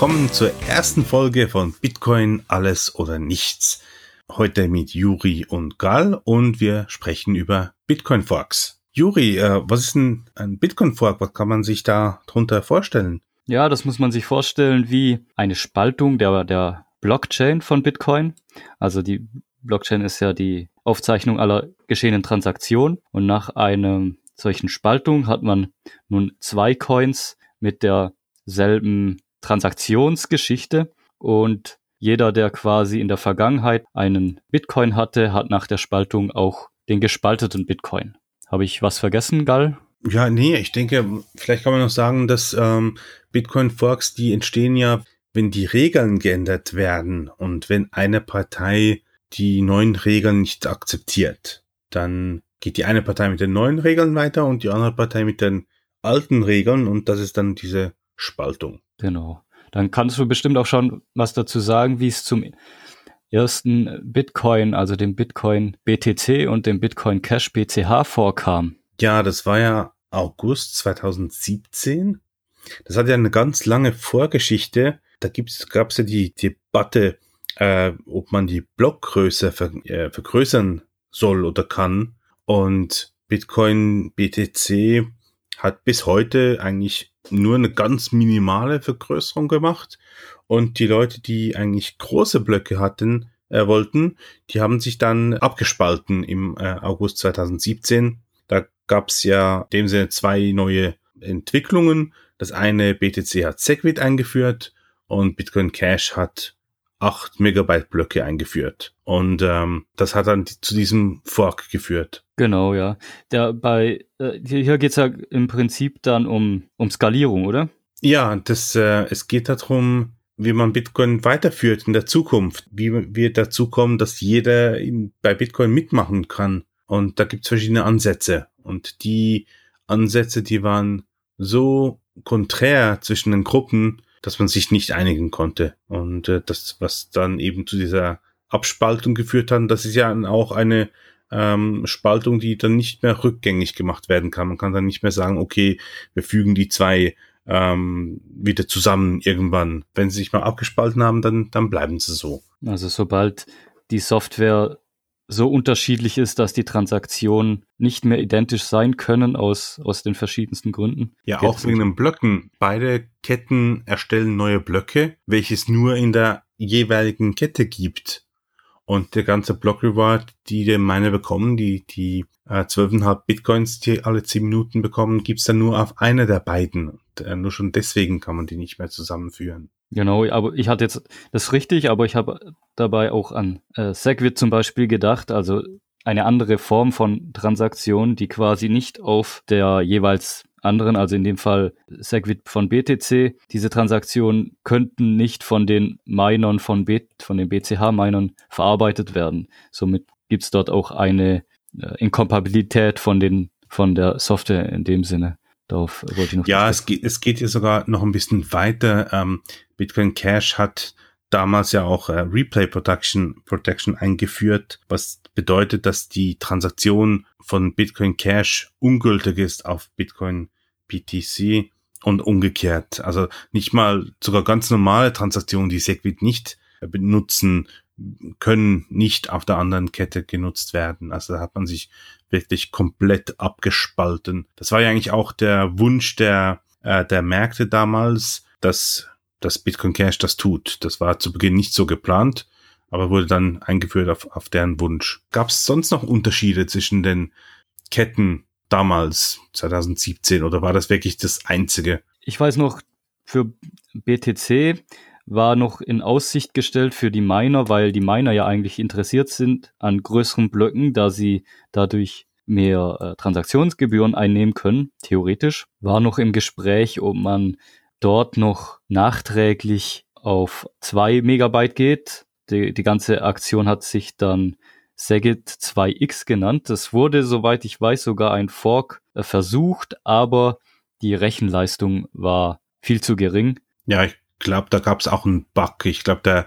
willkommen zur ersten Folge von Bitcoin Alles oder Nichts. Heute mit Juri und Gal und wir sprechen über Bitcoin Forks. Juri, äh, was ist denn ein Bitcoin Fork? Was kann man sich da drunter vorstellen? Ja, das muss man sich vorstellen wie eine Spaltung der, der Blockchain von Bitcoin. Also die Blockchain ist ja die Aufzeichnung aller geschehenen Transaktionen und nach einer solchen Spaltung hat man nun zwei Coins mit derselben Transaktionsgeschichte und jeder, der quasi in der Vergangenheit einen Bitcoin hatte, hat nach der Spaltung auch den gespalteten Bitcoin. Habe ich was vergessen, Gall? Ja, nee, ich denke, vielleicht kann man noch sagen, dass ähm, Bitcoin-Forks, die entstehen ja, wenn die Regeln geändert werden und wenn eine Partei die neuen Regeln nicht akzeptiert, dann geht die eine Partei mit den neuen Regeln weiter und die andere Partei mit den alten Regeln und das ist dann diese Spaltung. Genau. Dann kannst du bestimmt auch schon was dazu sagen, wie es zum ersten Bitcoin, also dem Bitcoin BTC und dem Bitcoin Cash BCH vorkam. Ja, das war ja August 2017. Das hat ja eine ganz lange Vorgeschichte. Da gab es ja die Debatte, äh, ob man die Blockgröße ver äh, vergrößern soll oder kann. Und Bitcoin BTC hat bis heute eigentlich nur eine ganz minimale Vergrößerung gemacht. Und die Leute, die eigentlich große Blöcke hatten, äh, wollten, die haben sich dann abgespalten im äh, August 2017. Da gab es ja in dem Sinne zwei neue Entwicklungen. Das eine BTC hat Segwit eingeführt und Bitcoin Cash hat 8 Megabyte Blöcke eingeführt. Und ähm, das hat dann zu diesem Fork geführt. Genau, ja. Der bei äh, hier geht's ja im Prinzip dann um, um Skalierung, oder? Ja, das, äh, es geht darum, wie man Bitcoin weiterführt in der Zukunft. Wie wir dazu kommen, dass jeder in, bei Bitcoin mitmachen kann. Und da gibt's verschiedene Ansätze. Und die Ansätze, die waren so konträr zwischen den Gruppen, dass man sich nicht einigen konnte. Und äh, das, was dann eben zu dieser Abspaltung geführt hat, das ist ja auch eine ähm, Spaltung, die dann nicht mehr rückgängig gemacht werden kann. Man kann dann nicht mehr sagen, okay, wir fügen die zwei ähm, wieder zusammen irgendwann. Wenn sie sich mal abgespalten haben, dann, dann bleiben sie so. Also sobald die Software so unterschiedlich ist, dass die Transaktionen nicht mehr identisch sein können aus, aus den verschiedensten Gründen. Ja, auch wegen den Blöcken. Beide Ketten erstellen neue Blöcke, welches nur in der jeweiligen Kette gibt. Und der ganze Block Reward, die der meine bekommen, die, die äh, 12,5 Bitcoins, die alle 10 Minuten bekommen, gibt's dann nur auf einer der beiden. Und, äh, nur schon deswegen kann man die nicht mehr zusammenführen. Genau, aber ich hatte jetzt das richtig, aber ich habe dabei auch an äh, Segwit zum Beispiel gedacht, also eine andere Form von Transaktion, die quasi nicht auf der jeweils anderen, also in dem Fall Segwit von BTC, diese Transaktionen könnten nicht von den Minern von, B, von den BCH-Minern verarbeitet werden. Somit gibt's dort auch eine äh, Inkompatibilität von den von der Software in dem Sinne. Darauf wollte ich noch. Ja, es geht, es geht ja sogar noch ein bisschen weiter. Ähm, Bitcoin Cash hat damals ja auch äh, Replay Protection, Protection eingeführt, was bedeutet, dass die Transaktion von Bitcoin Cash ungültig ist auf Bitcoin BTC und umgekehrt. Also nicht mal sogar ganz normale Transaktionen, die Segwit nicht benutzen, können nicht auf der anderen Kette genutzt werden. Also da hat man sich wirklich komplett abgespalten. Das war ja eigentlich auch der Wunsch der, äh, der Märkte damals, dass, dass Bitcoin Cash das tut. Das war zu Beginn nicht so geplant, aber wurde dann eingeführt auf, auf deren Wunsch. Gab es sonst noch Unterschiede zwischen den Ketten damals, 2017, oder war das wirklich das einzige? Ich weiß noch, für BTC war noch in Aussicht gestellt für die Miner, weil die Miner ja eigentlich interessiert sind an größeren Blöcken, da sie dadurch mehr äh, Transaktionsgebühren einnehmen können, theoretisch. War noch im Gespräch, ob man dort noch nachträglich auf zwei Megabyte geht. Die, die ganze Aktion hat sich dann Segit 2X genannt. Das wurde, soweit ich weiß, sogar ein Fork äh, versucht, aber die Rechenleistung war viel zu gering. Ja, ich glaube, da gab es auch einen Bug. Ich glaube, da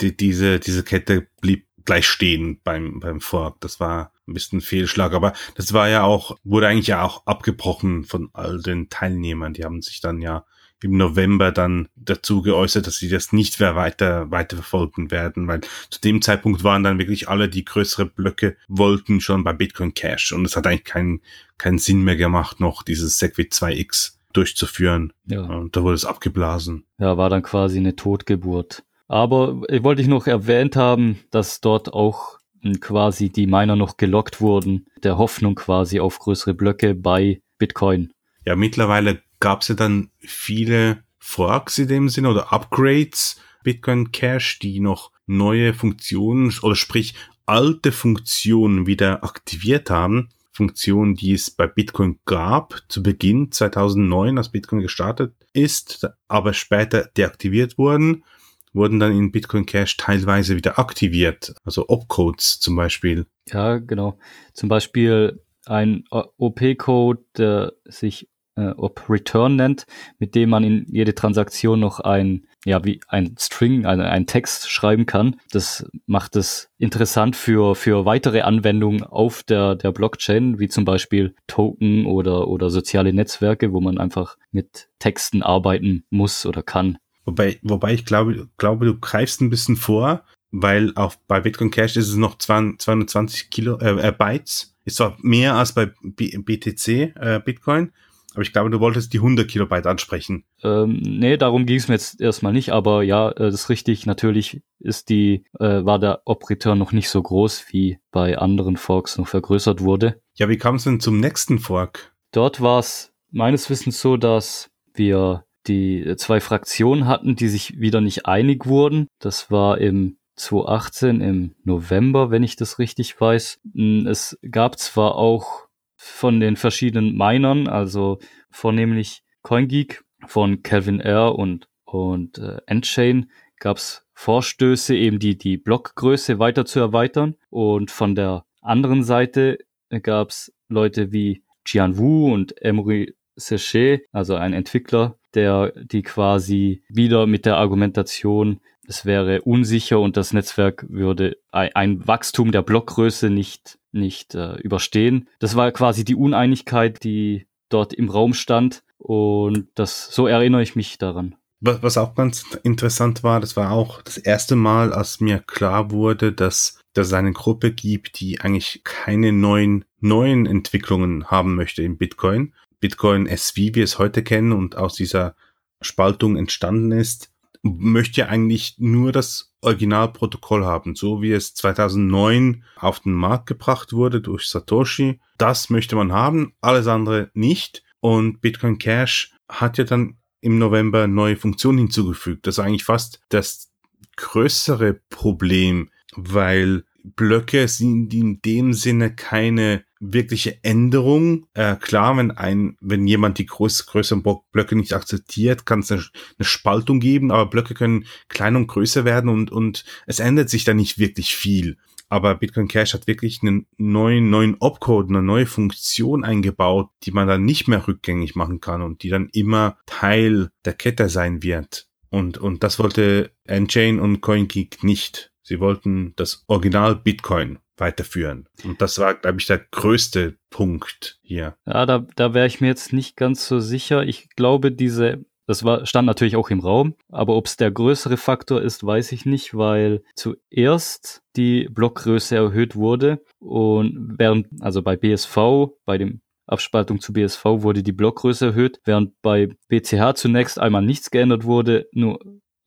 die, diese diese Kette blieb gleich stehen beim beim Fork. Das war ein bisschen Fehlschlag. Aber das war ja auch, wurde eigentlich ja auch abgebrochen von all den Teilnehmern. Die haben sich dann ja im November dann dazu geäußert, dass sie das nicht mehr weiter, weiter verfolgen werden, weil zu dem Zeitpunkt waren dann wirklich alle, die größere Blöcke wollten, schon bei Bitcoin Cash und es hat eigentlich keinen, keinen Sinn mehr gemacht, noch dieses Segwit 2X durchzuführen. Ja. Und da wurde es abgeblasen. Ja, war dann quasi eine Totgeburt. Aber ich wollte ich noch erwähnt haben, dass dort auch quasi die Miner noch gelockt wurden, der Hoffnung quasi auf größere Blöcke bei Bitcoin. Ja, mittlerweile gab es ja dann viele Forks in dem Sinne oder Upgrades Bitcoin Cash, die noch neue Funktionen oder sprich alte Funktionen wieder aktiviert haben. Funktionen, die es bei Bitcoin gab zu Beginn 2009, als Bitcoin gestartet ist, aber später deaktiviert wurden, wurden dann in Bitcoin Cash teilweise wieder aktiviert. Also Opcodes zum Beispiel. Ja, genau. Zum Beispiel ein OP-Code, der sich äh, ob Return nennt, mit dem man in jede Transaktion noch ein, ja, wie ein String, ein, ein Text schreiben kann. Das macht es interessant für, für weitere Anwendungen auf der, der Blockchain, wie zum Beispiel Token oder, oder soziale Netzwerke, wo man einfach mit Texten arbeiten muss oder kann. Wobei, wobei ich glaube, glaube, du greifst ein bisschen vor, weil auch bei Bitcoin Cash ist es noch 220 Kilo, äh, Bytes. Ist zwar mehr als bei BTC, äh, Bitcoin, aber ich glaube, du wolltest die 100 Kilobyte ansprechen. Ähm, nee, darum ging es mir jetzt erstmal nicht, aber ja, äh, das ist richtig. Natürlich ist die, äh, war der Op-Return noch nicht so groß, wie bei anderen Forks noch vergrößert wurde. Ja, wie kam es denn zum nächsten Fork? Dort war es meines Wissens so, dass wir die zwei Fraktionen hatten, die sich wieder nicht einig wurden. Das war im 2018 im November, wenn ich das richtig weiß. Hm, es gab zwar auch von den verschiedenen Minern, also vornehmlich CoinGeek von Calvin R. und, und äh, Endchain gab es Vorstöße, eben die, die Blockgröße weiter zu erweitern. Und von der anderen Seite gab es Leute wie Jian Wu und Emery Sechet, also ein Entwickler, der die quasi wieder mit der Argumentation, es wäre unsicher und das Netzwerk würde ein Wachstum der Blockgröße nicht nicht äh, überstehen. Das war quasi die Uneinigkeit, die dort im Raum stand und das so erinnere ich mich daran. Was auch ganz interessant war, das war auch das erste Mal, als mir klar wurde, dass dass es eine Gruppe gibt, die eigentlich keine neuen neuen Entwicklungen haben möchte im Bitcoin. Bitcoin S, wie wir es heute kennen und aus dieser Spaltung entstanden ist, möchte eigentlich nur das Originalprotokoll haben, so wie es 2009 auf den Markt gebracht wurde durch Satoshi. Das möchte man haben, alles andere nicht. Und Bitcoin Cash hat ja dann im November neue Funktionen hinzugefügt. Das ist eigentlich fast das größere Problem, weil Blöcke sind in dem Sinne keine wirkliche Änderung. Äh, klar, wenn ein, wenn jemand die groß, größeren Blöcke nicht akzeptiert, kann es eine, eine, Spaltung geben, aber Blöcke können kleiner und größer werden und, und es ändert sich da nicht wirklich viel. Aber Bitcoin Cash hat wirklich einen neuen, neuen Opcode, eine neue Funktion eingebaut, die man dann nicht mehr rückgängig machen kann und die dann immer Teil der Kette sein wird. Und, und das wollte Enchain und CoinGeek nicht. Sie wollten das Original Bitcoin weiterführen. Und das war, glaube ich, der größte Punkt hier. Ja, da, da wäre ich mir jetzt nicht ganz so sicher. Ich glaube, diese, das war, stand natürlich auch im Raum, aber ob es der größere Faktor ist, weiß ich nicht, weil zuerst die Blockgröße erhöht wurde und während, also bei BSV, bei dem Abspaltung zu BSV wurde die Blockgröße erhöht, während bei BCH zunächst einmal nichts geändert wurde, nur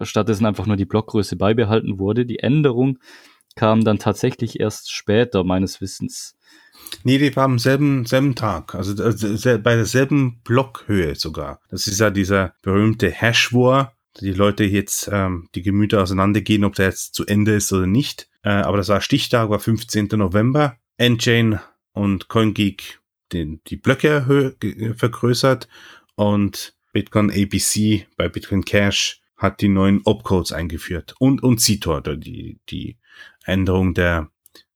stattdessen einfach nur die Blockgröße beibehalten wurde. Die Änderung kam dann tatsächlich erst später, meines Wissens. Nee, die war am selben, selben Tag, also, also bei derselben Blockhöhe sogar. Das ist ja dieser berühmte Hash-War, die Leute jetzt ähm, die Gemüter auseinandergehen, ob der jetzt zu Ende ist oder nicht. Äh, aber das war Stichtag, war 15. November. Endchain und CoinGeek den, die Blöcke vergrößert und Bitcoin ABC bei Bitcoin Cash hat die neuen Opcodes eingeführt und, und Citor, die, die Änderung der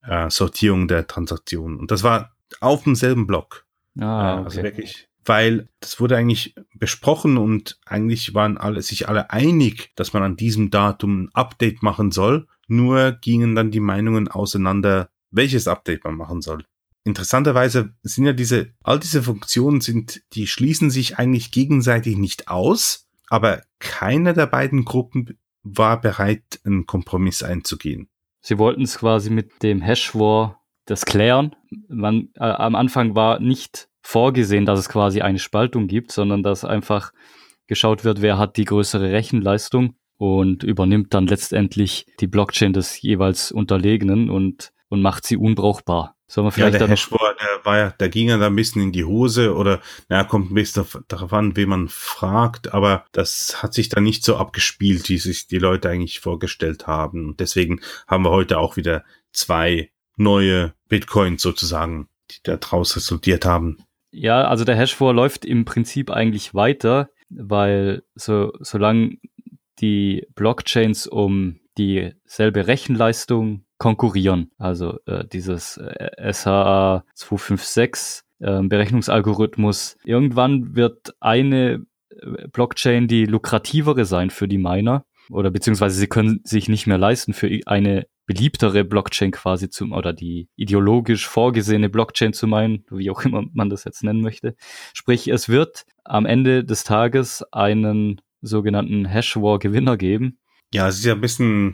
äh, Sortierung der Transaktionen. Und das war auf demselben Block. Ah, okay. Also wirklich, weil das wurde eigentlich besprochen und eigentlich waren alle, sich alle einig, dass man an diesem Datum ein Update machen soll. Nur gingen dann die Meinungen auseinander, welches Update man machen soll. interessanterweise sind ja diese, all diese Funktionen sind, die schließen sich eigentlich gegenseitig nicht aus, aber keine der beiden Gruppen war bereit, einen Kompromiss einzugehen. Sie wollten es quasi mit dem Hash-War das klären. Man, äh, am Anfang war nicht vorgesehen, dass es quasi eine Spaltung gibt, sondern dass einfach geschaut wird, wer hat die größere Rechenleistung und übernimmt dann letztendlich die Blockchain des jeweils Unterlegenen und, und macht sie unbrauchbar. Sollen wir vielleicht ja, der Hashboard, der war ja, der ging ja da ein bisschen in die Hose oder, naja, kommt ein bisschen darauf an, wen man fragt, aber das hat sich da nicht so abgespielt, wie sich die Leute eigentlich vorgestellt haben. Deswegen haben wir heute auch wieder zwei neue Bitcoins sozusagen, die da draus resultiert haben. Ja, also der Hashfor läuft im Prinzip eigentlich weiter, weil so, solange die Blockchains um dieselbe Rechenleistung konkurrieren. Also äh, dieses äh, SHA 256 äh, Berechnungsalgorithmus. Irgendwann wird eine äh, Blockchain die lukrativere sein für die Miner oder beziehungsweise sie können sich nicht mehr leisten für eine beliebtere Blockchain quasi zu oder die ideologisch vorgesehene Blockchain zu meinen, wie auch immer man das jetzt nennen möchte. Sprich, es wird am Ende des Tages einen sogenannten Hash-War-Gewinner geben. Ja, es ist ja ein bisschen,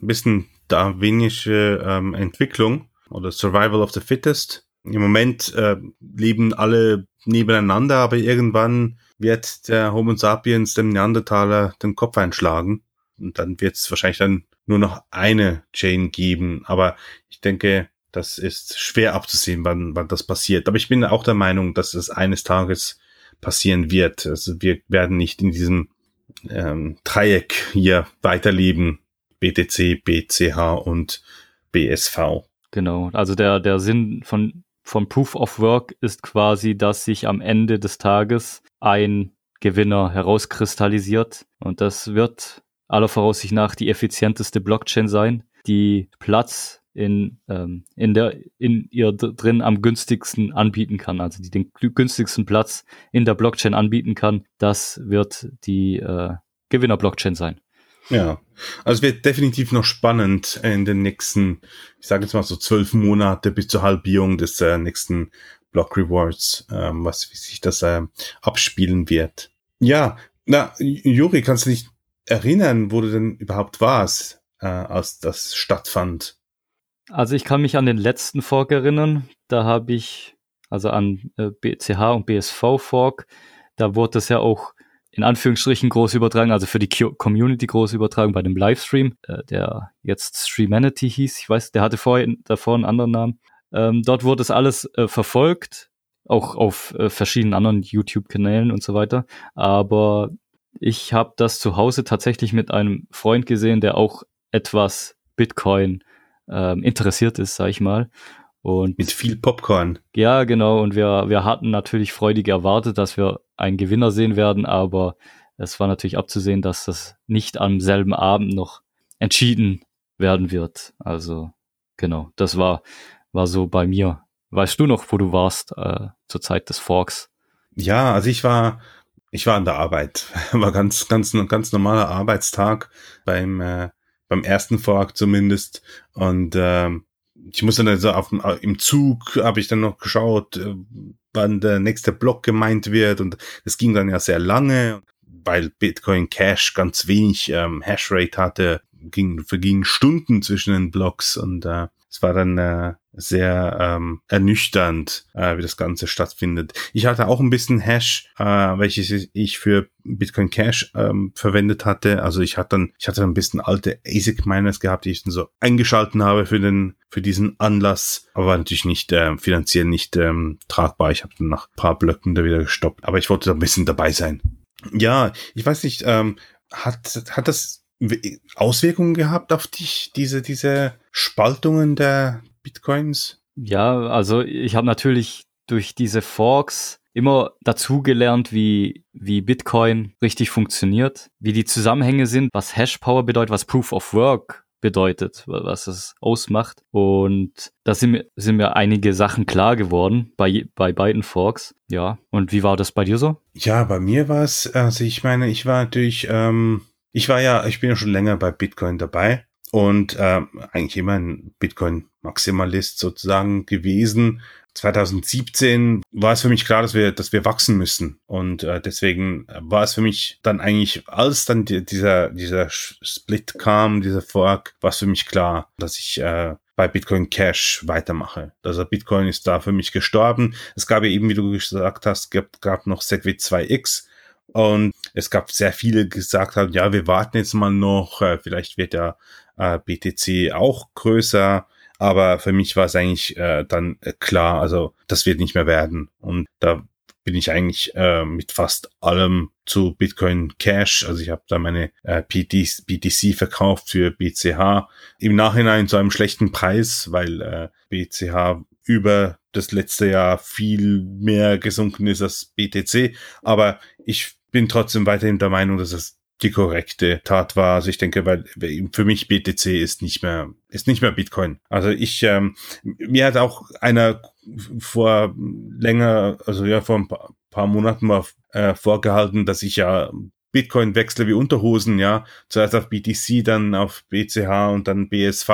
ein bisschen darwinische ähm, Entwicklung oder Survival of the Fittest. Im Moment äh, leben alle nebeneinander, aber irgendwann wird der Homo sapiens dem Neandertaler den Kopf einschlagen. Und dann wird es wahrscheinlich dann nur noch eine Chain geben. Aber ich denke, das ist schwer abzusehen, wann, wann das passiert. Aber ich bin auch der Meinung, dass es eines Tages passieren wird. Also wir werden nicht in diesem ähm, Dreieck hier weiterleben, BTC, BCH und BSV. Genau, also der, der Sinn von, von Proof of Work ist quasi, dass sich am Ende des Tages ein Gewinner herauskristallisiert und das wird aller Voraussicht nach die effizienteste Blockchain sein, die Platz in, ähm, in, der, in ihr drin am günstigsten anbieten kann, also die den günstigsten Platz in der Blockchain anbieten kann, das wird die äh, Gewinner-Blockchain sein. Ja, also es wird definitiv noch spannend in den nächsten, ich sage jetzt mal so zwölf Monate bis zur Halbierung des äh, nächsten Block Rewards, ähm, was wie sich das äh, abspielen wird. Ja, na, Juri, kannst du dich erinnern, wo du denn überhaupt warst, äh, als das stattfand? Also ich kann mich an den letzten Fork erinnern. Da habe ich, also an äh, BCH und BSV Fork, da wurde das ja auch in Anführungsstrichen groß übertragen, also für die Community groß übertragen bei dem Livestream, äh, der jetzt Streamanity hieß. Ich weiß, der hatte vorher davor einen anderen Namen. Ähm, dort wurde das alles äh, verfolgt, auch auf äh, verschiedenen anderen YouTube-Kanälen und so weiter. Aber ich habe das zu Hause tatsächlich mit einem Freund gesehen, der auch etwas Bitcoin ähm, interessiert ist, sag ich mal. Und mit viel Popcorn. Ja, genau. Und wir, wir hatten natürlich freudig erwartet, dass wir einen Gewinner sehen werden, aber es war natürlich abzusehen, dass das nicht am selben Abend noch entschieden werden wird. Also, genau, das war, war so bei mir. Weißt du noch, wo du warst äh, zur Zeit des Forks? Ja, also ich war, ich war an der Arbeit. War ganz, ganz, ganz normaler Arbeitstag beim, äh, beim ersten Fork zumindest. Und ähm, ich muss dann also auf, im Zug habe ich dann noch geschaut, äh, wann der nächste Block gemeint wird und es ging dann ja sehr lange, weil Bitcoin Cash ganz wenig ähm, Hashrate hatte, ging, vergingen Stunden zwischen den Blocks und äh, es war dann äh, sehr ähm, ernüchternd, äh, wie das Ganze stattfindet. Ich hatte auch ein bisschen Hash, äh, welches ich für Bitcoin Cash ähm, verwendet hatte. Also ich hatte dann, ich hatte ein bisschen alte ASIC Miners gehabt, die ich dann so eingeschalten habe für den, für diesen Anlass, aber war natürlich nicht äh, finanziell nicht ähm, tragbar. Ich habe dann nach paar Blöcken da wieder gestoppt, aber ich wollte da ein bisschen dabei sein. Ja, ich weiß nicht, ähm, hat hat das Auswirkungen gehabt auf dich, diese, diese Spaltungen der Bitcoins? Ja, also ich habe natürlich durch diese Forks immer dazugelernt, wie, wie Bitcoin richtig funktioniert, wie die Zusammenhänge sind, was Hashpower bedeutet, was Proof of Work bedeutet, was es ausmacht. Und da sind mir, sind mir einige Sachen klar geworden bei, bei beiden Forks. Ja. Und wie war das bei dir so? Ja, bei mir war es, also ich meine, ich war natürlich, ähm, ich war ja, ich bin ja schon länger bei Bitcoin dabei und äh, eigentlich immer ein Bitcoin Maximalist sozusagen gewesen. 2017 war es für mich klar, dass wir, dass wir wachsen müssen. Und äh, deswegen war es für mich dann eigentlich, als dann die, dieser, dieser Split kam, dieser Fork, war es für mich klar, dass ich äh, bei Bitcoin Cash weitermache. Also Bitcoin ist da für mich gestorben. Es gab ja eben, wie du gesagt hast, gab, gab noch Segwit 2X. Und es gab sehr viele, die gesagt haben, ja, wir warten jetzt mal noch, äh, vielleicht wird ja äh, BTC auch größer. Aber für mich war es eigentlich äh, dann äh, klar, also das wird nicht mehr werden. Und da bin ich eigentlich äh, mit fast allem zu Bitcoin Cash. Also ich habe da meine äh, BTC, BTC verkauft für BCH. Im Nachhinein zu einem schlechten Preis, weil äh, BCH über das letzte Jahr viel mehr gesunken ist als BTC. Aber ich bin trotzdem weiterhin der Meinung, dass es die korrekte Tat war. Also ich denke, weil für mich BTC ist nicht mehr ist nicht mehr Bitcoin. Also ich ähm, mir hat auch einer vor länger, also ja vor ein paar, paar Monaten mal äh, vorgehalten, dass ich ja Bitcoin wechsle wie Unterhosen, ja, zuerst auf BTC, dann auf BCH und dann BSV.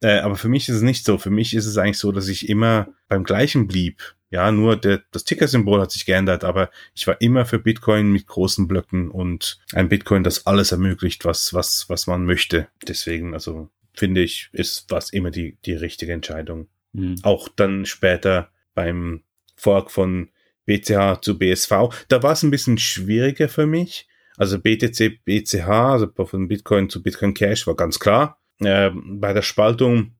Äh, aber für mich ist es nicht so. Für mich ist es eigentlich so, dass ich immer beim gleichen blieb. Ja, nur der, das Ticker-Symbol hat sich geändert, aber ich war immer für Bitcoin mit großen Blöcken und ein Bitcoin, das alles ermöglicht, was, was, was man möchte. Deswegen, also finde ich, ist was immer die, die richtige Entscheidung. Mhm. Auch dann später beim Fork von BCH zu BSV. Da war es ein bisschen schwieriger für mich. Also BTC, BCH, also von Bitcoin zu Bitcoin Cash war ganz klar. Äh, bei der Spaltung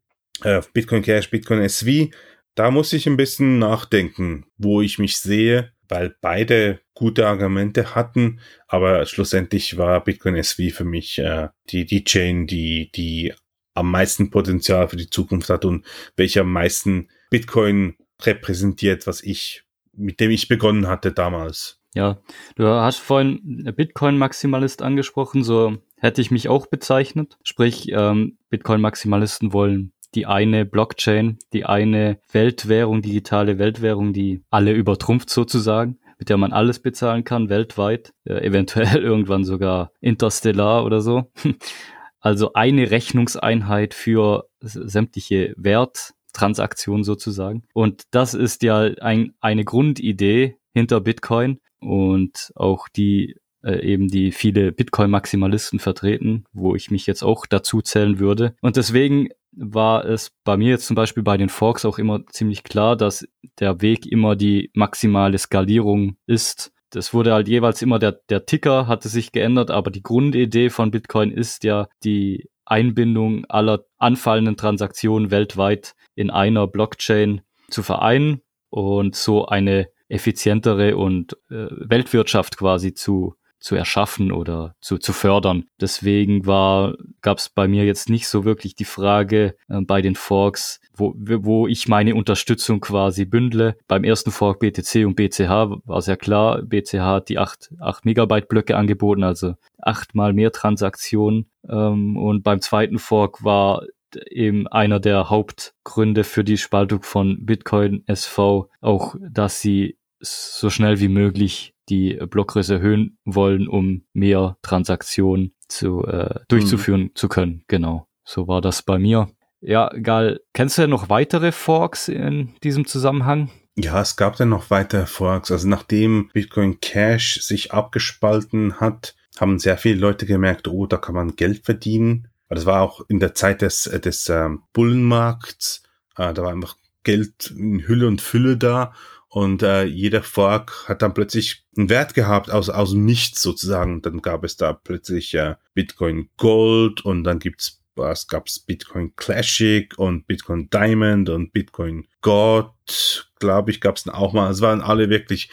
äh, Bitcoin Cash, Bitcoin SV da muss ich ein bisschen nachdenken, wo ich mich sehe, weil beide gute Argumente hatten, aber schlussendlich war Bitcoin SV für mich äh, die, die Chain, die, die am meisten Potenzial für die Zukunft hat und welcher am meisten Bitcoin repräsentiert, was ich, mit dem ich begonnen hatte damals. Ja, du hast vorhin Bitcoin-Maximalist angesprochen, so hätte ich mich auch bezeichnet. Sprich, ähm, Bitcoin-Maximalisten wollen die eine Blockchain, die eine Weltwährung, digitale Weltwährung, die alle übertrumpft sozusagen, mit der man alles bezahlen kann, weltweit, äh, eventuell irgendwann sogar interstellar oder so. Also eine Rechnungseinheit für sämtliche Werttransaktionen sozusagen. Und das ist ja ein, eine Grundidee hinter Bitcoin und auch die äh, eben die viele Bitcoin-Maximalisten vertreten, wo ich mich jetzt auch dazu zählen würde. Und deswegen war es bei mir jetzt zum Beispiel bei den Forks auch immer ziemlich klar, dass der Weg immer die maximale Skalierung ist. Das wurde halt jeweils immer der, der Ticker hatte sich geändert, aber die Grundidee von Bitcoin ist ja die Einbindung aller anfallenden Transaktionen weltweit in einer Blockchain zu vereinen und so eine effizientere und äh, Weltwirtschaft quasi zu zu erschaffen oder zu, zu fördern. Deswegen war, gab es bei mir jetzt nicht so wirklich die Frage äh, bei den Forks, wo, wo ich meine Unterstützung quasi bündle. Beim ersten Fork BTC und BCH war sehr klar, BCH hat die 8, 8 Megabyte Blöcke angeboten, also achtmal mehr Transaktionen. Ähm, und beim zweiten Fork war eben einer der Hauptgründe für die Spaltung von Bitcoin SV auch, dass sie so schnell wie möglich die Blockgröße erhöhen wollen, um mehr Transaktionen zu, äh, durchzuführen mhm. zu können. Genau, so war das bei mir. Ja, Gal, kennst du ja noch weitere Forks in diesem Zusammenhang? Ja, es gab dann noch weitere Forks. Also nachdem Bitcoin Cash sich abgespalten hat, haben sehr viele Leute gemerkt, oh, da kann man Geld verdienen. Das war auch in der Zeit des, des ähm, Bullenmarkts. Äh, da war einfach Geld in Hülle und Fülle da und äh, jeder Fork hat dann plötzlich einen Wert gehabt aus, aus Nichts sozusagen. Dann gab es da plötzlich äh, Bitcoin Gold und dann gibt's was gab's Bitcoin Classic und Bitcoin Diamond und Bitcoin God, glaube ich, gab's dann auch mal. Es waren alle wirklich,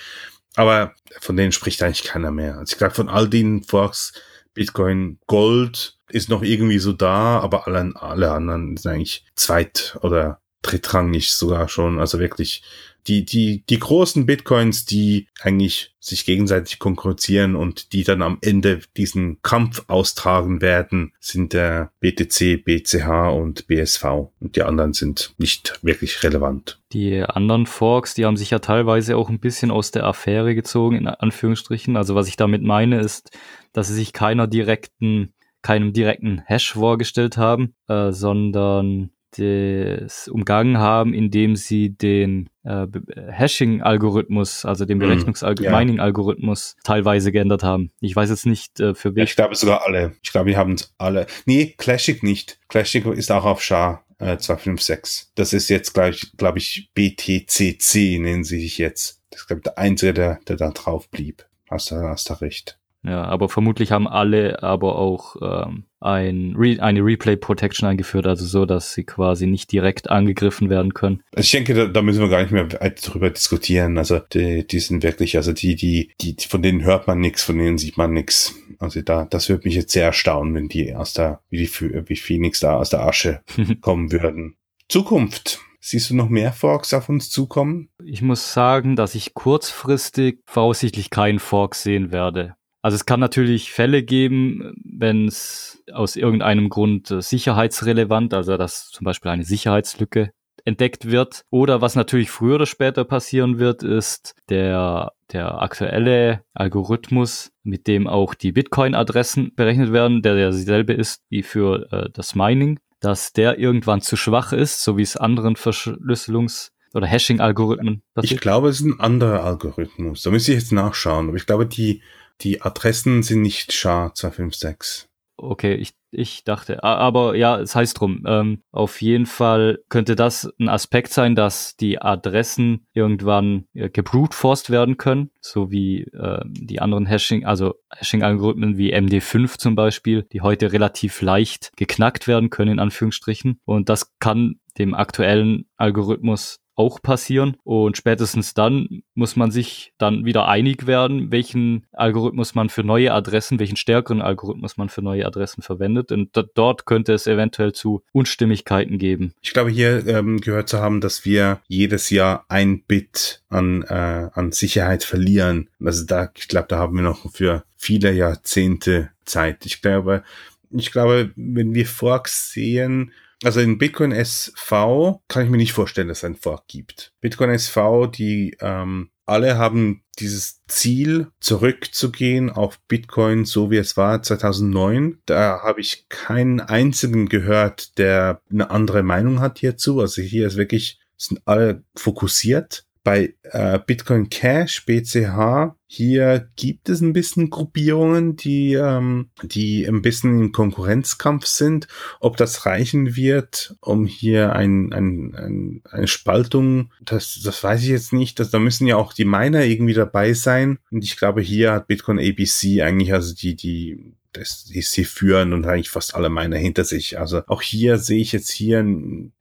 aber von denen spricht eigentlich keiner mehr. Also ich glaube, von all den Forks Bitcoin Gold ist noch irgendwie so da, aber alle, alle anderen sind eigentlich zweit- oder drittrangig sogar schon. Also wirklich die, die, die großen Bitcoins, die eigentlich sich gegenseitig konkurrieren und die dann am Ende diesen Kampf austragen werden, sind der BTC, BCH und BSV. Und die anderen sind nicht wirklich relevant. Die anderen Forks, die haben sich ja teilweise auch ein bisschen aus der Affäre gezogen, in Anführungsstrichen. Also was ich damit meine, ist, dass sie sich keiner direkten, keinem direkten Hash vorgestellt haben, äh, sondern das umgangen haben, indem sie den äh, Hashing-Algorithmus, also den Berechnungs-Mining-Algorithmus ja. teilweise geändert haben. Ich weiß jetzt nicht, äh, für wen. Ja, ich glaube sogar alle. Ich glaube, die haben es alle. Nee, Classic nicht. Classic ist auch auf SHA äh, 256. Das ist jetzt gleich, glaube ich, BTCC nennen sie sich jetzt. Das ist, glaube ich, der Einzige, der, der da drauf blieb. Hast du, hast du recht. Ja, aber vermutlich haben alle aber auch ähm, ein Re eine Replay Protection eingeführt, also so, dass sie quasi nicht direkt angegriffen werden können. Also ich denke, da, da müssen wir gar nicht mehr darüber diskutieren. Also die, die sind wirklich, also die, die, die, von denen hört man nichts, von denen sieht man nichts. Also da, das würde mich jetzt sehr erstaunen, wenn die aus der, wie die wie Phoenix da aus der Asche kommen würden. Zukunft. Siehst du noch mehr Forks auf uns zukommen? Ich muss sagen, dass ich kurzfristig voraussichtlich keinen Fork sehen werde. Also es kann natürlich Fälle geben, wenn es aus irgendeinem Grund äh, sicherheitsrelevant, also dass zum Beispiel eine Sicherheitslücke entdeckt wird. Oder was natürlich früher oder später passieren wird, ist der, der aktuelle Algorithmus, mit dem auch die Bitcoin-Adressen berechnet werden, der derselbe ist wie für äh, das Mining, dass der irgendwann zu schwach ist, so wie es anderen Verschlüsselungs- oder Hashing-Algorithmen passiert. Ich glaube, es ist ein anderer Algorithmus. Da müsste ich jetzt nachschauen. Aber ich glaube, die die Adressen sind nicht SHA-256. Okay, ich, ich dachte, aber ja, es heißt drum. Ähm, auf jeden Fall könnte das ein Aspekt sein, dass die Adressen irgendwann äh, gebrute werden können, so wie äh, die anderen Hashing, also Hashing-Algorithmen wie MD5 zum Beispiel, die heute relativ leicht geknackt werden können, in Anführungsstrichen. Und das kann dem aktuellen Algorithmus auch passieren. Und spätestens dann muss man sich dann wieder einig werden, welchen Algorithmus man für neue Adressen, welchen stärkeren Algorithmus man für neue Adressen verwendet. Und dort könnte es eventuell zu Unstimmigkeiten geben. Ich glaube, hier ähm, gehört zu haben, dass wir jedes Jahr ein Bit an, äh, an Sicherheit verlieren. Also da, ich glaube, da haben wir noch für viele Jahrzehnte Zeit. Ich glaube, ich glaube, wenn wir Forks sehen, also in Bitcoin SV kann ich mir nicht vorstellen, dass es ein Fork gibt. Bitcoin SV, die ähm, alle haben dieses Ziel, zurückzugehen auf Bitcoin, so wie es war 2009. Da habe ich keinen einzigen gehört, der eine andere Meinung hat hierzu. Also hier ist wirklich, sind alle fokussiert bei äh, Bitcoin Cash, BCH, hier gibt es ein bisschen Gruppierungen, die, ähm, die ein bisschen im Konkurrenzkampf sind. Ob das reichen wird, um hier ein, ein, ein, eine Spaltung, das, das weiß ich jetzt nicht. Das, da müssen ja auch die Miner irgendwie dabei sein. Und ich glaube, hier hat Bitcoin ABC eigentlich, also die, die, das, die sie führen und eigentlich fast alle Miner hinter sich. Also auch hier sehe ich jetzt hier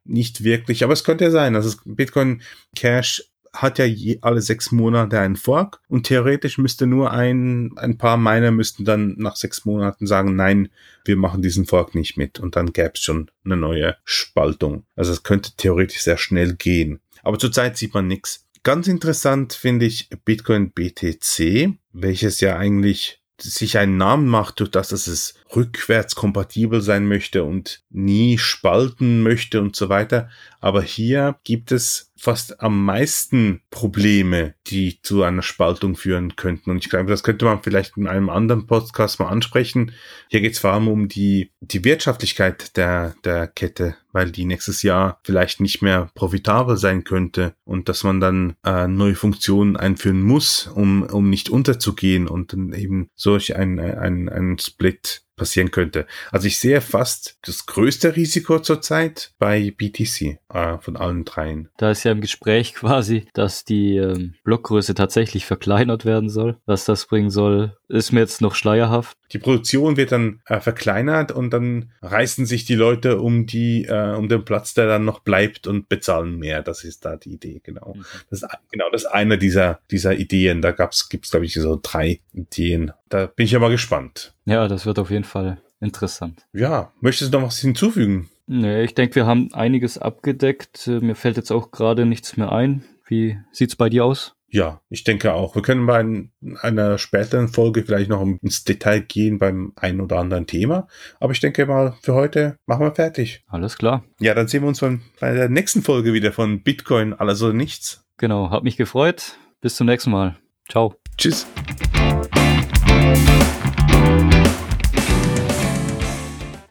nicht wirklich, aber es könnte ja sein. Also Bitcoin Cash hat ja je, alle sechs Monate einen Fork und theoretisch müsste nur ein, ein paar Miner müssten dann nach sechs Monaten sagen, nein, wir machen diesen Fork nicht mit und dann gäbe es schon eine neue Spaltung. Also es könnte theoretisch sehr schnell gehen. Aber zurzeit sieht man nichts. Ganz interessant finde ich Bitcoin BTC, welches ja eigentlich sich einen Namen macht, durch das, dass es rückwärts kompatibel sein möchte und nie spalten möchte und so weiter. Aber hier gibt es fast am meisten Probleme, die zu einer Spaltung führen könnten. Und ich glaube, das könnte man vielleicht in einem anderen Podcast mal ansprechen. Hier geht es vor allem um die, die Wirtschaftlichkeit der, der Kette, weil die nächstes Jahr vielleicht nicht mehr profitabel sein könnte und dass man dann äh, neue Funktionen einführen muss, um, um nicht unterzugehen und dann eben solch ein, ein, ein Split passieren könnte. Also ich sehe fast das größte Risiko zurzeit bei BTC äh, von allen dreien. Da ist ja im Gespräch quasi, dass die ähm, Blockgröße tatsächlich verkleinert werden soll. Was das bringen soll, ist mir jetzt noch schleierhaft. Die Produktion wird dann äh, verkleinert und dann reißen sich die Leute um die äh, um den Platz, der dann noch bleibt und bezahlen mehr. Das ist da die Idee, genau. Mhm. Das ist, genau, das ist eine dieser dieser Ideen. Da gab's gibt's glaube ich so drei Ideen. Da bin ich ja mal gespannt. Ja, das wird auf jeden Fall interessant. Ja, möchtest du noch was hinzufügen? Nee, ich denke, wir haben einiges abgedeckt. Mir fällt jetzt auch gerade nichts mehr ein. Wie sieht's bei dir aus? Ja, ich denke auch. Wir können bei einer späteren Folge vielleicht noch ins Detail gehen beim einen oder anderen Thema. Aber ich denke mal, für heute machen wir fertig. Alles klar. Ja, dann sehen wir uns bei der nächsten Folge wieder von Bitcoin, alles oder nichts. Genau, hat mich gefreut. Bis zum nächsten Mal. Ciao. Tschüss.